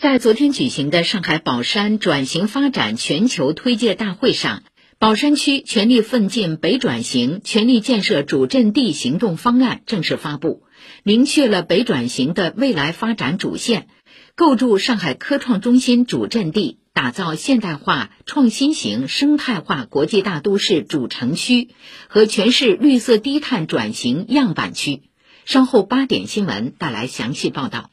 在昨天举行的上海宝山转型发展全球推介大会上宝山区全力奋进北转型全力建设主阵地行动方案正式发布明确了北转型的未来发展主线构筑上海科创中心主阵地打造现代化创新型生态化国际大都市主城区和全市绿色低碳转型样板区。稍后八点新闻带来详细报道。